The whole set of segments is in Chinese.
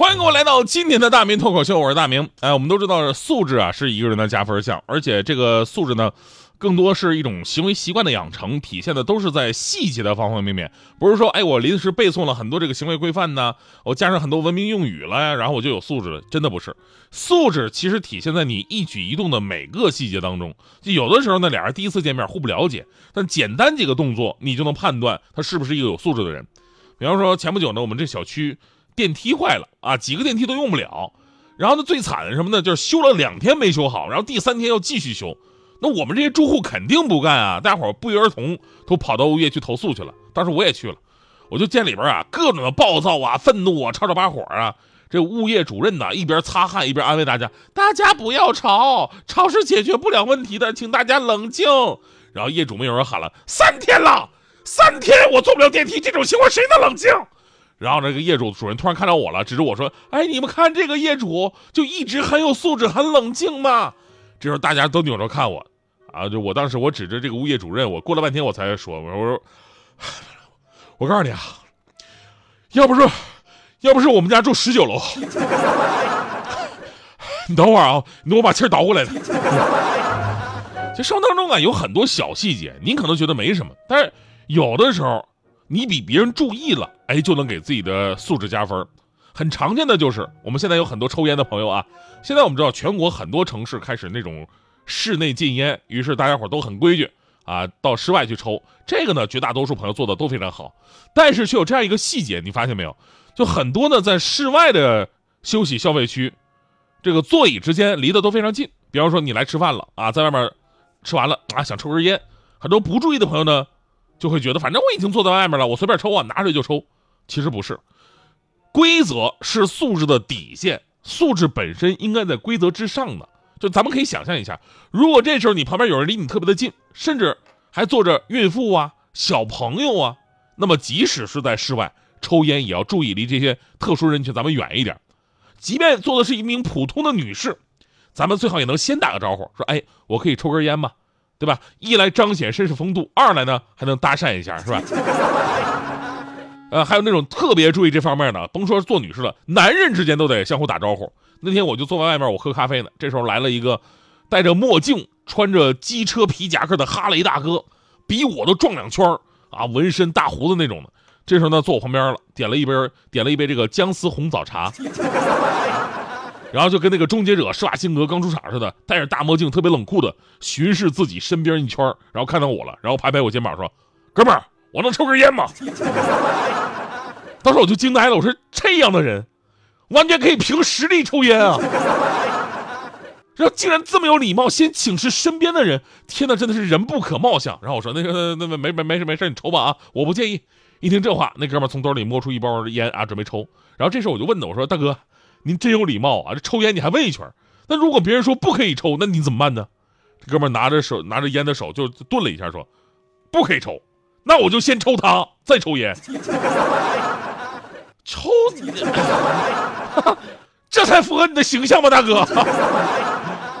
欢迎各位来到今天的大明脱口秀，我是大明。哎，我们都知道素质啊是一个人的加分项，而且这个素质呢，更多是一种行为习惯的养成，体现的都是在细节的方方面面。不是说，哎，我临时背诵了很多这个行为规范呢，我加上很多文明用语了，然后我就有素质了，真的不是。素质其实体现在你一举一动的每个细节当中。就有的时候呢，俩人第一次见面互不了解，但简单几个动作，你就能判断他是不是一个有素质的人。比方说，前不久呢，我们这小区。电梯坏了啊，几个电梯都用不了。然后呢，最惨的什么呢？就是修了两天没修好，然后第三天要继续修。那我们这些住户肯定不干啊！大伙不约而同都跑到物业去投诉去了。当时我也去了，我就见里边啊各种的暴躁啊、愤怒啊、吵吵把火啊。这物业主任呢一边擦汗一边安慰大家：“大家不要吵，吵是解决不了问题的，请大家冷静。”然后业主们有人喊了：“三天了，三天我坐不了电梯，这种情况谁能冷静？”然后这个业主主任突然看到我了，指着我说：“哎，你们看这个业主就一直很有素质，很冷静嘛。”这时候大家都扭头看我，啊，就我当时我指着这个物业主任，我过了半天我才说：“我说，我告诉你啊，要不是要不是我们家住十九楼，你 等会儿啊，你等我把气儿倒过来。”这生活当中啊有很多小细节，您可能觉得没什么，但是有的时候。你比别人注意了，哎，就能给自己的素质加分。很常见的就是，我们现在有很多抽烟的朋友啊。现在我们知道，全国很多城市开始那种室内禁烟，于是大家伙都很规矩啊，到室外去抽。这个呢，绝大多数朋友做的都非常好。但是却有这样一个细节，你发现没有？就很多呢，在室外的休息消费区，这个座椅之间离得都非常近。比方说，你来吃饭了啊，在外面吃完了啊，想抽根烟，很多不注意的朋友呢。就会觉得，反正我已经坐在外面了，我随便抽啊，拿着就抽。其实不是，规则是素质的底线，素质本身应该在规则之上的。就咱们可以想象一下，如果这时候你旁边有人离你特别的近，甚至还坐着孕妇啊、小朋友啊，那么即使是在室外抽烟，也要注意离这些特殊人群咱们远一点。即便坐的是一名普通的女士，咱们最好也能先打个招呼，说：“哎，我可以抽根烟吗？”对吧？一来彰显绅士风度，二来呢还能搭讪一下，是吧？呃，还有那种特别注意这方面的，甭说做女士了，男人之间都得相互打招呼。那天我就坐在外面，我喝咖啡呢，这时候来了一个戴着墨镜、穿着机车皮夹克的哈雷大哥，比我都壮两圈啊，纹身、大胡子那种的。这时候呢，坐我旁边了，点了一杯点了一杯这个姜丝红枣茶。然后就跟那个终结者施瓦辛格刚出场似的，戴着大墨镜，特别冷酷的巡视自己身边一圈，然后看到我了，然后拍拍我肩膀说：“哥们儿，我能抽根烟吗？” 当时我就惊呆了，我说：“这样的人，完全可以凭实力抽烟啊！然后竟然这么有礼貌，先请示身边的人，天哪，真的是人不可貌相。”然后我说：“那个，那个没没没事没事，你抽吧啊，我不介意。”一听这话，那哥们从兜里摸出一包烟啊，准备抽。然后这时候我就问他，我说：“大哥。”您真有礼貌啊！这抽烟你还问一圈那如果别人说不可以抽，那你怎么办呢？这哥们拿着手拿着烟的手就顿了一下，说：“不可以抽，那我就先抽他，再抽烟。抽你，这才符合你的形象吧，大哥？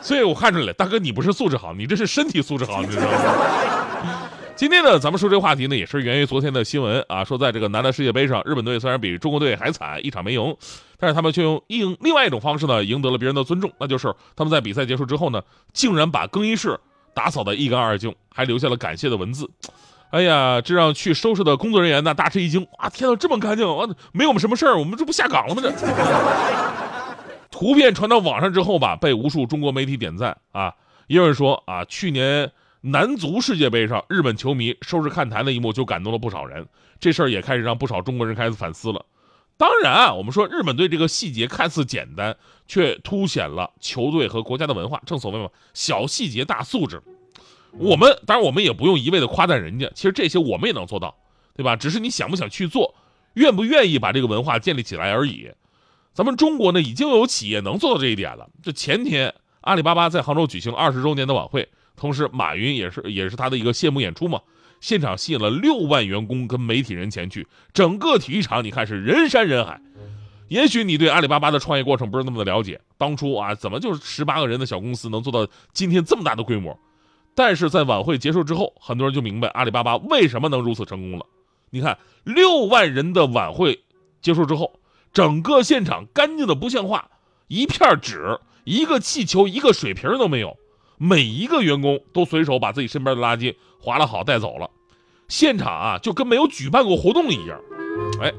所以我看出来了，大哥你不是素质好，你这是身体素质好，你知道吗？今天呢，咱们说这话题呢，也是源于昨天的新闻啊。说在这个男的世界杯上，日本队虽然比中国队还惨，一场没赢，但是他们却用另另外一种方式呢，赢得了别人的尊重。那就是他们在比赛结束之后呢，竟然把更衣室打扫得一干二净，还留下了感谢的文字。哎呀，这让去收拾的工作人员呢大吃一惊啊！天哪，这么干净啊！没我们什么事儿，我们这不下岗了吗？这 图片传到网上之后吧，被无数中国媒体点赞啊。也有人说啊，去年。男足世界杯上，日本球迷收拾看台的一幕就感动了不少人，这事儿也开始让不少中国人开始反思了。当然啊，我们说日本队这个细节看似简单，却凸显了球队和国家的文化。正所谓嘛，小细节大素质。我们当然我们也不用一味的夸赞人家，其实这些我们也能做到，对吧？只是你想不想去做，愿不愿意把这个文化建立起来而已。咱们中国呢，已经有企业能做到这一点了。这前天，阿里巴巴在杭州举行二十周年的晚会。同时，马云也是也是他的一个谢幕演出嘛，现场吸引了六万员工跟媒体人前去，整个体育场你看是人山人海。也许你对阿里巴巴的创业过程不是那么的了解，当初啊，怎么就是十八个人的小公司能做到今天这么大的规模？但是在晚会结束之后，很多人就明白阿里巴巴为什么能如此成功了。你看，六万人的晚会结束之后，整个现场干净的不像话，一片纸、一个气球、一个水瓶都没有，每一个员工都随手把自己身边的垃圾划拉好带走了，现场啊就跟没有举办过活动一样。哎。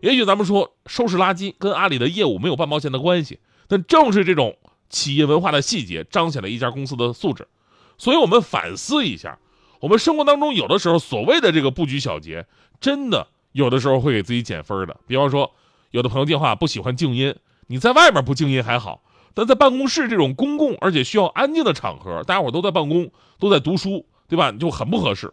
也许咱们说收拾垃圾跟阿里的业务没有半毛钱的关系，但正是这种企业文化的细节彰显了一家公司的素质。所以，我们反思一下，我们生活当中有的时候所谓的这个不拘小节，真的有的时候会给自己减分的。比方说，有的朋友电话不喜欢静音，你在外面不静音还好，但在办公室这种公共而且需要安静的场合，大家伙都在办公，都在读书，对吧？就很不合适。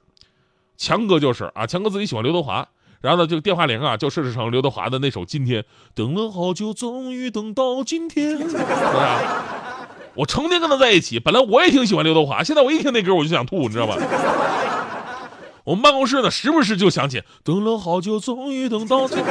强哥就是啊，强哥自己喜欢刘德华。然后呢，这个电话铃啊，就设置成刘德华的那首《今天》，等了好久，终于等到今天。我成天跟他在一起，本来我也挺喜欢刘德华，现在我一听那歌我就想吐，你知道吧？我们办公室呢，时不时就想起，等了好久，终于等到今天。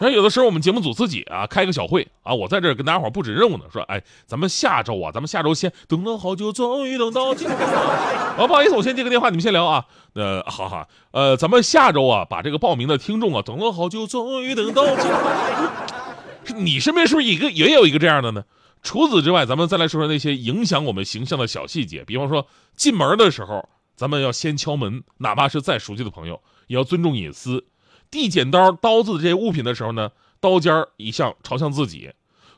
然后有的时候我们节目组自己啊开个小会啊，我在这儿跟大家伙布置任务呢，说哎，咱们下周啊，咱们下周先等了好久，终于等到今天。啊，不好意思，我先接个电话，你们先聊啊。呃，好好，呃，咱们下周啊，把这个报名的听众啊，等了好久，终于等到今天。你身边是不是一个也有一个这样的呢？除此之外，咱们再来说说那些影响我们形象的小细节，比方说进门的时候，咱们要先敲门，哪怕是再熟悉的朋友，也要尊重隐私。递剪刀、刀子这些物品的时候呢，刀尖一向朝向自己。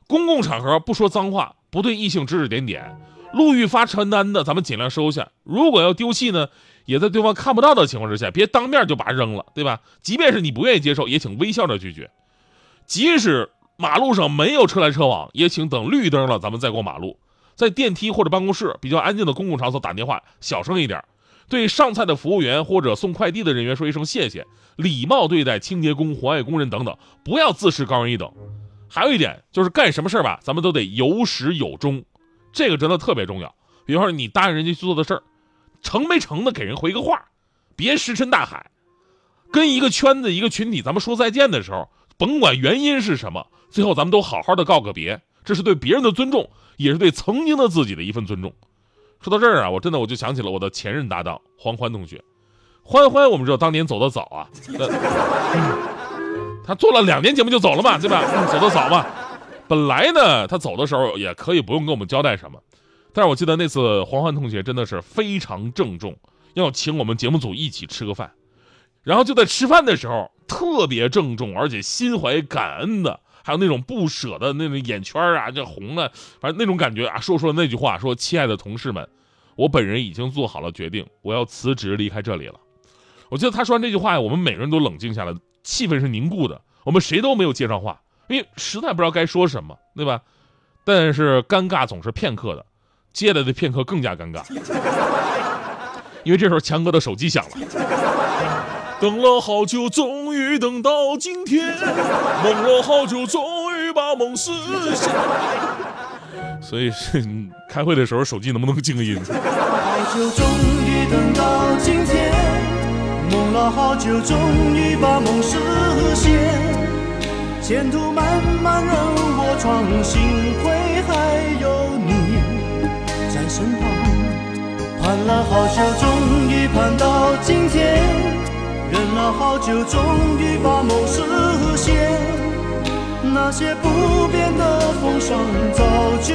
公共场合不说脏话，不对异性指指点点。路遇发传单的，咱们尽量收下。如果要丢弃呢，也在对方看不到的情况之下，别当面就把它扔了，对吧？即便是你不愿意接受，也请微笑着拒绝。即使马路上没有车来车往，也请等绿灯了咱们再过马路。在电梯或者办公室比较安静的公共场所打电话，小声一点。对上菜的服务员或者送快递的人员说一声谢谢，礼貌对待清洁工、环卫工人等等，不要自视高人一等。还有一点就是干什么事儿吧，咱们都得有始有终，这个真的特别重要。比方说你答应人家去做的事儿，成没成的给人回个话，别石沉大海。跟一个圈子、一个群体，咱们说再见的时候，甭管原因是什么，最后咱们都好好的告个别，这是对别人的尊重，也是对曾经的自己的一份尊重。说到这儿啊，我真的我就想起了我的前任搭档黄欢同学。欢欢，我们知道当年走得早啊，呃他做了两年节目就走了嘛，对吧？走得早嘛。本来呢，他走的时候也可以不用跟我们交代什么，但是我记得那次黄欢同学真的是非常郑重，要请我们节目组一起吃个饭。然后就在吃饭的时候，特别郑重，而且心怀感恩的。还有那种不舍的那种眼圈啊，就红了，反正那种感觉啊，说出了那句话，说：“亲爱的同事们，我本人已经做好了决定，我要辞职离开这里了。”我记得他说完这句话，我们每个人都冷静下来，气氛是凝固的，我们谁都没有接上话，因为实在不知道该说什么，对吧？但是尴尬总是片刻的，接下来的片刻更加尴尬，因为这时候强哥的手机响了。等了好久，终于等到今天；梦了好久，终于把梦实现。所以是开会的时候，手机能不能静音？好久，终于等到今天；梦了好久，终于把梦实现。前途漫漫任我闯，幸亏还有你在身旁。盼了好久，终于盼到今天。忍了好久，终于把梦实现。那些不变的风霜，早就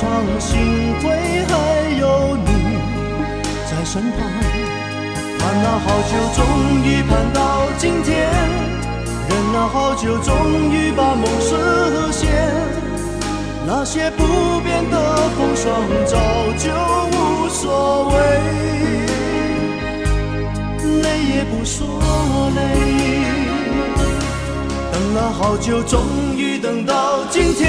我闯，幸亏还有你在身旁，盼了好久，终于盼到今天，忍了好久，终于把梦实现。那些不变的风霜早就无所谓，累也不说累。等了好久，终于等到今天，